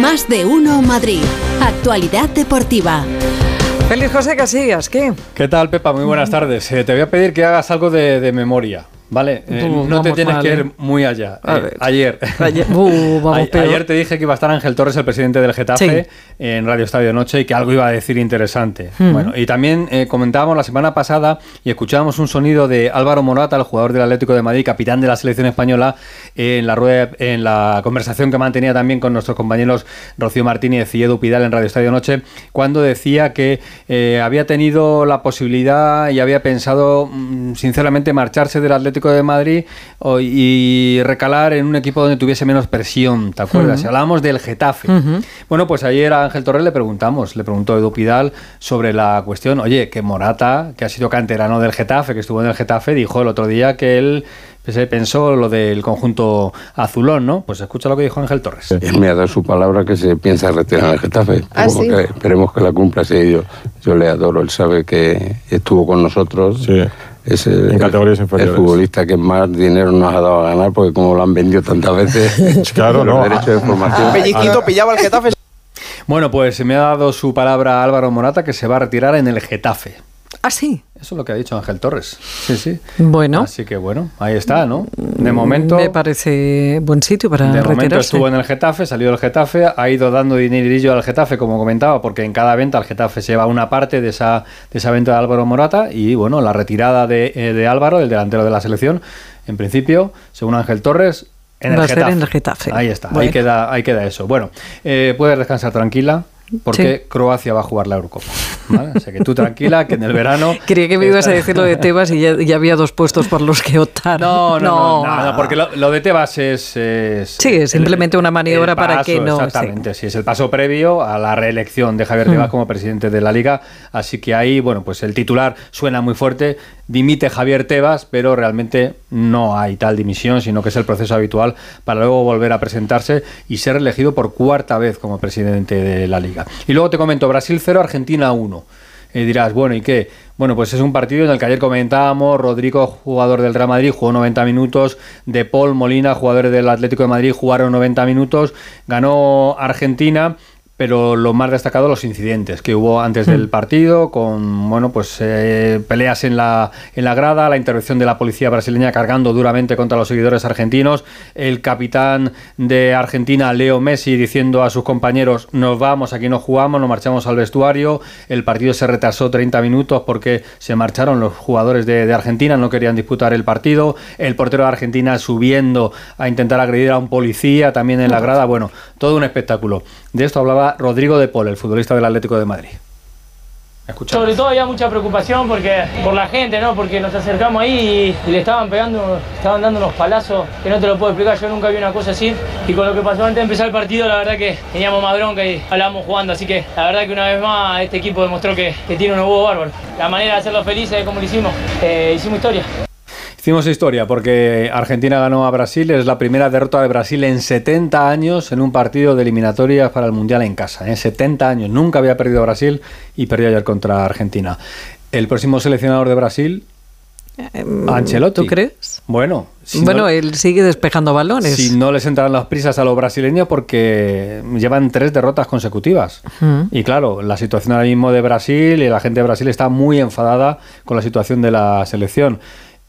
Más de uno Madrid. Actualidad deportiva. Feliz José Casillas, ¿qué? ¿Qué tal, Pepa? Muy buenas tardes. Eh, te voy a pedir que hagas algo de, de memoria. ¿Vale? Eh, Uh, no te tienes mal, que ¿eh? ir muy allá. Eh, ayer. Ayer- Uh, vamos ayer te dije que iba a estar Ángel Torres, el presidente del Getafe, en Radio Estadio Noche y que algo iba a decir interesante. Bueno, y también eh, comentábamos la semana pasada y escuchábamos un sonido de Álvaro Morata, el jugador del Atlético de Madrid, capitán de la selección española, en la rueda, en la conversación que mantenía también con nuestros compañeros Rocío Martínez y Edu Pidal en Radio Estadio Noche, cuando decía que había tenido la posibilidad y había pensado mm, sinceramente marcharse del Atlético de Madrid o- y recalar en un equipo donde tuviese menos presión, ¿te acuerdas? Ujú. Y Hablábamos del Getafe. Bueno, pues ayer a Ángel Torres le preguntamos, le preguntó Edu Pidal sobre la cuestión, oye, que Morata, que ha sido canterano del Getafe, que estuvo en el Getafe, dijo el otro día que él pues, eh, pensó lo del conjunto azulón, ¿no? Pues escucha lo que dijo Ángel Torres. Él me ha dado su palabra que se piensa retirar al Getafe. Ah, Esperemos, ¿sí? que, esperemos que la cumpla. Sí, yo, yo le adoro. Él sabe que estuvo con nosotros. Sí. Es el, En categorías el inferiores. futbolista que más dinero nos ha dado a ganar porque como lo han vendido tantas veces Claro, no. derechos de formación. Pelliquito pillaba el Getafe. Bueno, pues me ha dado su palabra Álvaro Morata que se va a retirar en el Getafe. Ah, sí. Eso es lo que ha dicho Ángel Torres. Sí, sí. Bueno. Así que bueno, ahí está, ¿no? De momento... Me parece buen sitio para De momento estuvo en el Getafe, salió del Getafe, ha ido dando dinerillo al Getafe, como comentaba, porque en cada venta el Getafe se lleva una parte de esa, de esa venta de Álvaro Morata y bueno, la retirada de, eh, de Álvaro, el delantero de la selección, en principio, según Ángel Torres, en Va el a ser en el Getafe. Ahí está, ahí, queda, ahí queda eso. Bueno, eh, puedes descansar tranquila. Porque Sí. Croacia va a jugar la Eurocopa. ¿vale? O sea que tú tranquila, que en el verano. Creía que me ibas a decir lo de Tebas y ya, ya había dos puestos por los que optar. No, no, no, no, no, porque lo, lo de Tebas es, es- Sí, es simplemente una maniobra para que no- Exactamente, sí. es el paso previo a la reelección de Javier Tebas como presidente de la Liga. Así que ahí, bueno, pues el titular suena muy fuerte. Dimite Javier Tebas, pero realmente no hay tal dimisión, sino que es el proceso habitual para luego volver a presentarse y ser elegido por cuarta vez como presidente de la Liga. Y luego te comento, Brasil 0, Argentina 1. Y dirás, bueno, ¿y qué? Bueno, pues es un partido en el que ayer comentábamos, Rodrigo, jugador del Real Madrid, jugó 90 minutos, De Paul, Molina, jugadores del Atlético de Madrid, jugaron 90 minutos, ganó Argentina, pero lo más destacado los incidentes que hubo antes del partido, con bueno pues eh, peleas en la, en la grada, la intervención de la policía brasileña cargando duramente contra los seguidores argentinos, el capitán de Argentina, Leo Messi, diciendo a sus compañeros nos vamos, aquí no jugamos, nos marchamos al vestuario, el partido se retrasó 30 minutos porque se marcharon los jugadores de, de Argentina, no querían disputar el partido, el portero de Argentina subiendo a intentar agredir a un policía también en la grada, bueno, todo un espectáculo. De esto hablaba Rodrigo de Paul, el futbolista del Atlético de Madrid. Escuchamos. Sobre todo había mucha preocupación porque por la gente, ¿no? Porque nos acercamos ahí y, le estaban pegando, estaban dando unos palazos que no te lo puedo explicar, yo nunca vi una cosa así. Y con lo que pasó antes de empezar el partido, la verdad que teníamos más bronca y hablábamos jugando, así que la verdad que una vez más este equipo demostró que, tiene un huevo bárbaro. La manera de hacerlos felices es como lo hicimos, eh, hicimos historia. Hicimos historia porque Argentina ganó a Brasil, es la primera derrota de Brasil en 70 años en un partido de eliminatorias para el Mundial en casa. En 70 años, nunca había perdido Brasil y perdió ayer contra Argentina. El próximo seleccionador de Brasil, Ancelotti. ¿Tú crees? Bueno, si bueno, no- él sigue despejando balones. Si no les entrarán las prisas a los brasileños porque llevan tres derrotas consecutivas. Y claro, la situación ahora mismo de Brasil y la gente de Brasil está muy enfadada con la situación de la selección.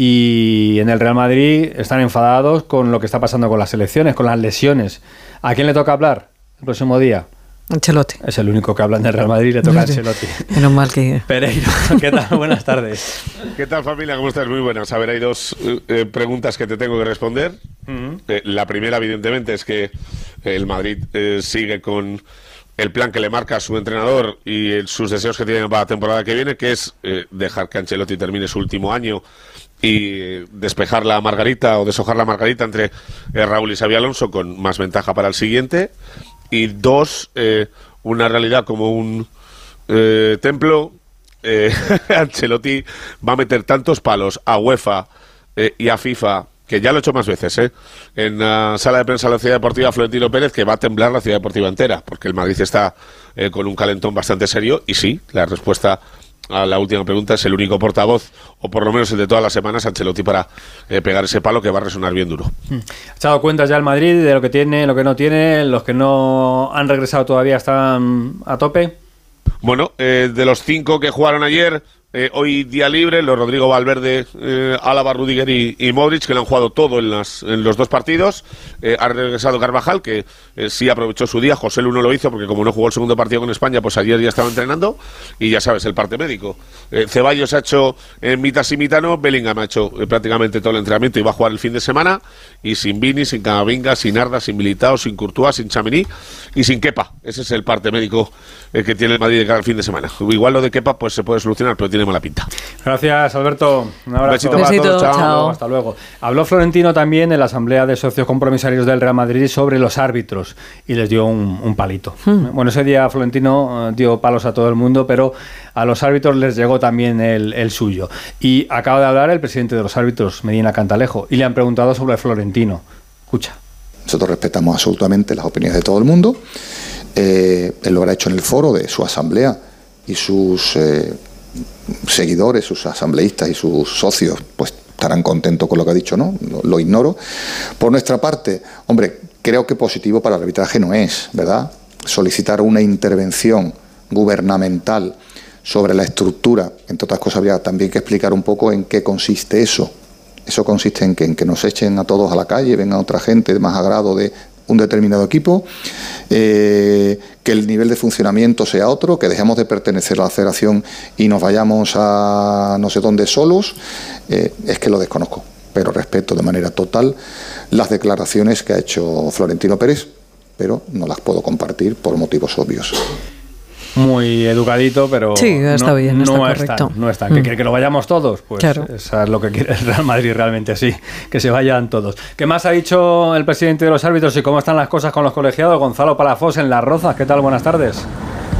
Y en el Real Madrid están enfadados con lo que está pasando con las selecciones, con las lesiones. ¿A quién le toca hablar el próximo día? Ancelotti. Es el único que habla en el Real Madrid, le toca a Ancelotti. Menos mal que... Pereiro, ¿qué tal? Buenas tardes. ¿Qué tal familia? ¿Cómo estás? Muy buenas. A ver, hay dos eh, eh, preguntas que te tengo que responder. Eh, la primera, evidentemente, es que el Madrid eh, sigue con el plan que le marca a su entrenador y el- sus deseos que tiene para la temporada que viene, que es eh, dejar que Ancelotti termine su último año y despejar la margarita o deshojar la margarita entre eh, Raúl y Xavi Alonso con más ventaja para el siguiente. Y dos, eh, una realidad como un eh, templo. eh, Ancelotti va a meter tantos palos a UEFA eh, y a FIFA, que ya lo he hecho más veces, en la sala de prensa de la Ciudad Deportiva Florentino Pérez, que va a temblar la Ciudad Deportiva entera, porque el Madrid está con un calentón bastante serio. Y sí, la respuesta a la última pregunta, es el único portavoz, o por lo menos el de todas las semanas, Ancelotti, para eh, pegar ese palo que va a resonar bien duro. ¿Has dado cuentas ya el Madrid de lo que tiene, lo que no tiene? ¿Los que no han regresado todavía están a tope? Bueno, eh, de los cinco que jugaron ayer, eh, hoy día libre, los Rodrigo Valverde, eh, Álava, Rudiger y, y, Modric, que lo han jugado todo en, las, en los dos partidos. Eh, ha regresado Carvajal, que eh, sí aprovechó su día. José Luno lo hizo, porque como no jugó el segundo partido con España, pues ayer ya estaba entrenando. Y ya sabes, el parte médico. Eh, Ceballos ha hecho en mitad y mitano, Bellingham ha hecho eh, prácticamente todo el entrenamiento y va a jugar el fin de semana. Y sin Vini, sin Camavinga, sin Arda, sin Militao, sin Courtois, sin Chamini y sin Kepa. Ese es el parte médico eh, que tiene el Madrid de cada fin de semana. Igual lo de Kepa pues se puede solucionar, pero tiene mala pinta. Gracias, Alberto. Un abrazo. Besito para Besito, todos. Chao. chao. Hasta luego. Habló Florentino también en la Asamblea de Socios Compromisarios del Real Madrid sobre los árbitros y les dio un, un palito. Bueno, ese día Florentino eh, dio palos a todo el mundo, pero a los árbitros les llegó también el, el suyo. Y acaba de hablar el presidente de los árbitros, Medina Cantalejo, y le han preguntado sobre Florentino. Escucha. Nosotros respetamos absolutamente las opiniones de todo el mundo. Eh, él lo habrá hecho en el foro de su asamblea y sus eh, seguidores, sus asambleístas y sus socios, pues estarán contentos con lo que ha dicho, ¿no? Lo, ignoro. Por nuestra parte, hombre, creo que positivo para el arbitraje no es, ¿verdad? Solicitar una intervención gubernamental sobre la estructura, entre otras cosas, habría también que explicar un poco en qué consiste eso. Eso consiste en que, en que nos echen a todos a la calle, venga otra gente de más agrado de un determinado equipo, eh, que el nivel de funcionamiento sea otro, que dejemos de pertenecer a la federación y nos vayamos a no sé dónde solos, eh, es que lo desconozco, pero respeto de manera total las declaraciones que ha hecho Florentino Pérez, pero no las puedo compartir por motivos obvios. Muy educadito, pero Sí, está no, bien, está no correcto. están, no están. ¿Que Mm. quiere que lo vayamos todos? Pues Claro. eso es lo que quiere el Real Madrid realmente, sí, que se vayan todos. ¿Qué más ha dicho el presidente de los árbitros y cómo están las cosas con los colegiados? Gonzalo Palafós en Las Rozas, ¿qué tal? Buenas tardes.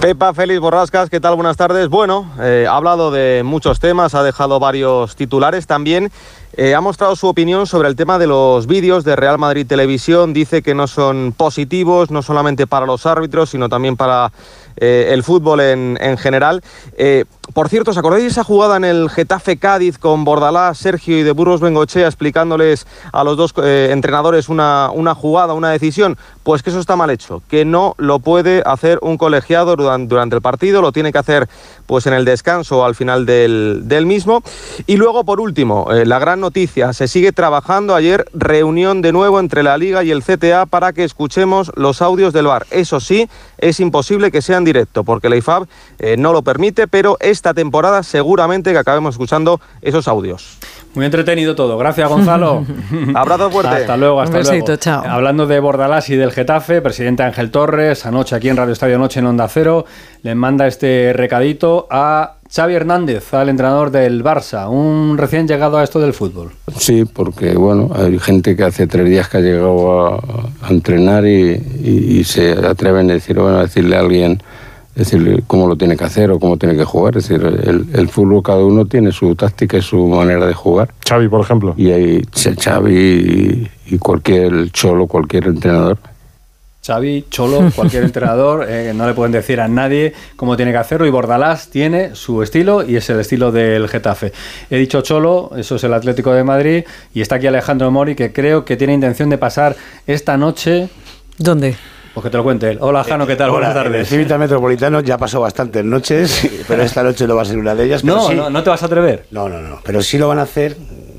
Pepa, Félix Borrascas, ¿qué tal? Buenas tardes. Bueno, eh, ha hablado de muchos temas, ha dejado varios titulares también. Eh, ha mostrado su opinión sobre el tema de los vídeos de Real Madrid Televisión. Dice que no son positivos, no solamente para los árbitros, sino también para eh, el fútbol en, en general. Eh, por cierto, ¿os acordáis de esa jugada en el Getafe Cádiz con Bordalás, Sergio y de Burgos Bengochea explicándoles a los dos eh, entrenadores una, una jugada, una decisión? Pues que eso está mal hecho, que no lo puede hacer un colegiado durante, el partido, lo tiene que hacer pues en el descanso o al final del, del mismo. Y luego, por último, la gran noticia, se sigue trabajando ayer reunión de nuevo entre la Liga y el CTA para que escuchemos los audios del VAR. Eso sí, es imposible que sea en directo, porque la IFAB eh, no lo permite, pero esta temporada seguramente que acabemos escuchando esos audios. Muy entretenido todo. Gracias, Gonzalo. Abrazo fuerte. Hasta luego, hasta Un besito, luego. chao. Hablando de Bordalás y del Getafe, presidente Ángel Torres, anoche aquí en Radio Estadio Noche en Onda Cero, le manda este recadito a Xavi Hernández, al entrenador del Barça, un recién llegado a esto del fútbol. Sí, porque bueno, hay gente que hace tres días que ha llegado a, a entrenar y, y- y se atreven a decir, bueno, a decirle a alguien decirle cómo lo tiene que hacer o cómo tiene que jugar. Es decir, el, el fútbol cada uno tiene su táctica y su manera de jugar. Xavi, por ejemplo. Y hay Xavi y, y cualquier cholo, cualquier entrenador. Xavi, Cholo, cualquier entrenador, eh, no le pueden decir a nadie cómo tiene que hacerlo y Bordalás tiene su estilo y es el estilo del Getafe. He dicho Cholo, eso es el Atlético de Madrid y está aquí Alejandro Mori que creo que tiene intención de pasar esta noche, ¿Dónde? Pues que te lo cuente él. Hola Jano, ¿qué tal? Hola, Buenas en El tardes. Civita Metropolitano ya pasó bastantes noches, pero esta noche no va a ser una de ellas. No, sí- no, no te vas a atrever. no, no, no, pero sí lo van a hacer.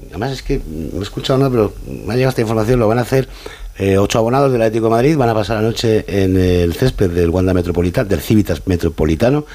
Además es que me he escuchado, no, pero me ha llegado esta información, lo van a hacer eh, ocho abonados del Atlético de Madrid, van a pasar la noche en el césped del Wanda Metropolitano, del Civitas Metropolitano,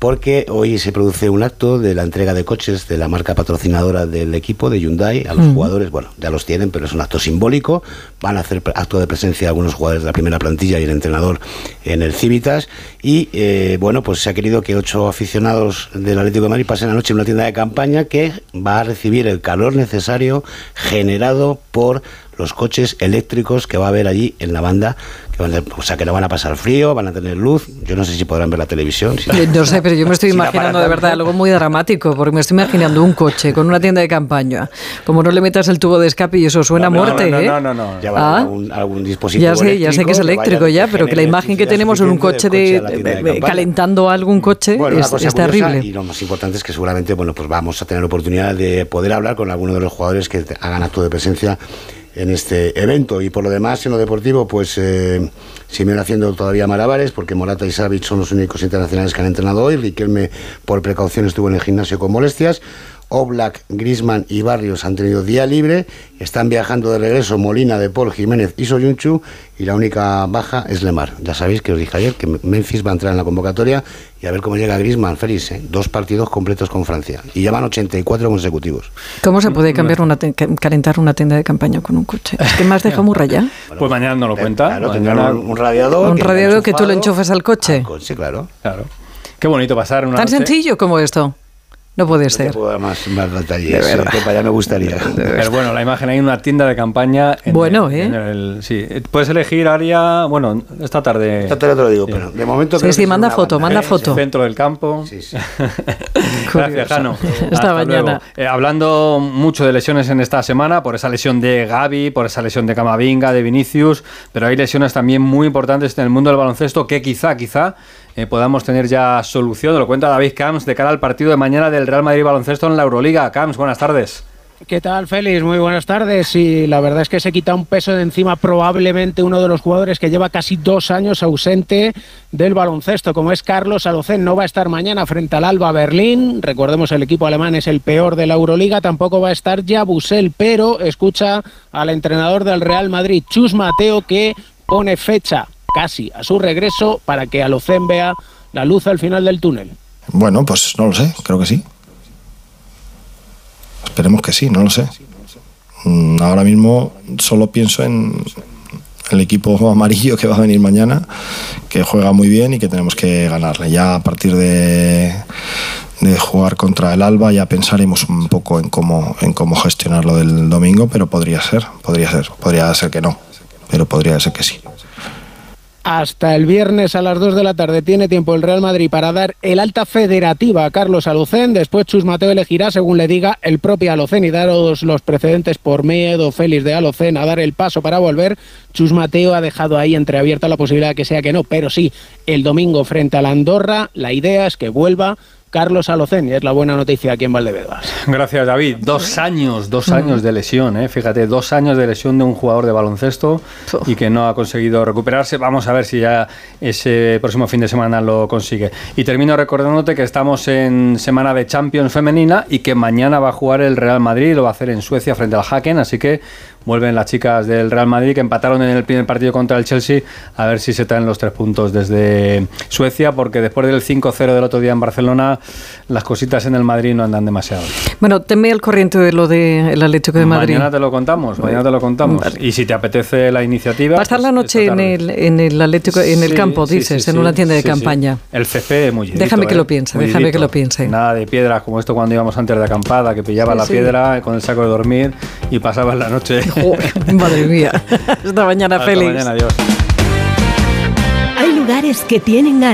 porque hoy se produce un acto de la entrega de coches de la marca patrocinadora del equipo de Hyundai a los jugadores, bueno, ya los tienen, pero es un acto simbólico, van a hacer acto de presencia algunos jugadores de la primera plantilla y el entrenador en el Civitas, y eh, bueno, pues se ha querido que ocho aficionados del Atlético de Madrid pasen la noche en una tienda de campaña que va a recibir el calor necesario generado por los coches eléctricos que va a haber allí en la banda. Que van a- o sea, que no van a pasar frío, van a tener luz. Yo no sé si podrán ver la televisión. si- Eh, No sé, pero yo me estoy si imaginando de verdad algo muy dramático, porque me estoy imaginando un coche con una tienda de campaña. Como no le metas el tubo de escape y eso suena a No, muerte, no, ¿eh? no, no, no. Ya va Ah. algún, algún dispositivo Ya sé, ya sé que es eléctrico ya, pero que la imagen que tenemos en un coche de, de- campaña. calentando algún coche Bueno, es, es terrible. Y lo más importante es que seguramente bueno, pues vamos a tener oportunidad de poder hablar con alguno de los jugadores que hagan acto de presencia en este evento. Y por lo demás, en lo deportivo, pues eh, siguen haciendo todavía malabares, porque Morata y Savic son los únicos internacionales que han entrenado hoy. Riquelme, por precaución, estuvo en el gimnasio con molestias. Oblak, Grisman y Barrios han tenido día libre. Están viajando de regreso Molina, De Paul, Jiménez y Soyunchu. Y la única baja es Lemar. Ya sabéis que os dije ayer que Memphis va a entrar en la convocatoria y a ver cómo llega Grisman, Félix. ¿eh? Dos partidos completos con Francia. Y llevan 84 consecutivos. ¿Cómo se puede cambiar una calentar una tienda de campaña con un coche? Es que más deja muy rayado. Pues mañana no lo cuenta. Claro, Mañana- tendrán un, un radiador. Un que radiador que tú lo enchufas al coche. al coche, claro. Claro. Qué bonito pasar una Tan noche- sencillo como esto. No puede No te ser. puedo dar más, más detalles. De verdad. que allá me gustaría. Pero bueno, la imagen hay una tienda de campaña. En Bueno, el- ¿eh? en el- sí, puedes elegir área. Bueno, esta tarde. Esta tarde te lo digo, Sí. pero de momento. Sí, creo sí, que manda foto, banda, manda ¿eh? foto. Centro del campo. Sí, sí. Gracias. Jano. Esta Hasta mañana. Eh, hablando mucho de lesiones en esta semana, por esa lesión de Gaby, por esa lesión de Camavinga, de Vinicius, pero hay lesiones también muy importantes en el mundo del baloncesto que quizá, quizá eh, podamos tener ya solución. Lo cuenta David Camps de cara al partido de mañana del Real Madrid Baloncesto en la Euroliga. Camps, buenas tardes. ¿Qué tal, Félix? Muy buenas tardes. Y la verdad es que se quita un peso de encima probablemente uno de los jugadores que lleva casi dos años ausente del baloncesto, como es Carlos Alocén. No va a estar mañana frente al Alba Berlín. Recordemos, el equipo alemán es el peor de la Euroliga. Tampoco va a estar Yabusel, pero escucha al entrenador del Real Madrid, Chus Mateo, que pone fecha casi a su regreso para que Alocén vea la luz al final del túnel. Bueno, pues no lo sé, creo que sí. Esperemos que sí, no lo sé. Mm, Ahora mismo solo pienso en el equipo amarillo que va a venir mañana, que juega muy bien y que tenemos que ganarle. Ya a partir de, de jugar contra el Alba ya pensaremos un poco en cómo, en cómo gestionar lo del domingo, pero podría ser, podría ser, podría ser que no, pero podría ser que sí. Hasta el viernes a las 2 de la tarde tiene tiempo el Real Madrid para dar el alta federativa a Carlos Alucén. Después Chus Mateo elegirá, según le diga, el propio Alocén y daros los precedentes por miedo Félix de Alocén a dar el paso para volver. Chus Mateo ha dejado ahí entreabierta la posibilidad de que sea que no, pero sí, el domingo frente a la Andorra, la idea es que vuelva Carlos Alocén y es la buena noticia aquí en Valdebebas. Gracias, David. Dos años, dos años de lesión, ¿eh? fíjate, dos años de lesión de un jugador de baloncesto y que no ha conseguido recuperarse. Vamos a ver si ya ese próximo fin de semana lo consigue. Y termino recordándote que estamos en semana de Champions femenina y que mañana va a jugar el Real Madrid, lo va a hacer en Suecia frente al Haken, así que vuelven las chicas del Real Madrid que empataron en el primer partido contra el Chelsea, a ver si se traen los tres puntos desde Suecia, porque después del 5-0 del otro día en Barcelona, las cositas en el Madrid no andan demasiado. Bueno, tenme al corriente de lo del Atlético de Madrid. Mañana te lo contamos, mañana te lo contamos. Y si te apetece la iniciativa. Va a estar pues la noche en el, en el Atlético, en el Sí, campo, sí, dices, sí, en una tienda de campaña. El CC muy Déjame que lo piense, déjame que lo piense. Nada de piedras como esto cuando íbamos antes de acampada, que pillaba la piedra con el saco de dormir y pasabas la noche. Joder, madre mía. Hasta mañana, Hasta Félix. mañana, adiós. Hay lugares que tienen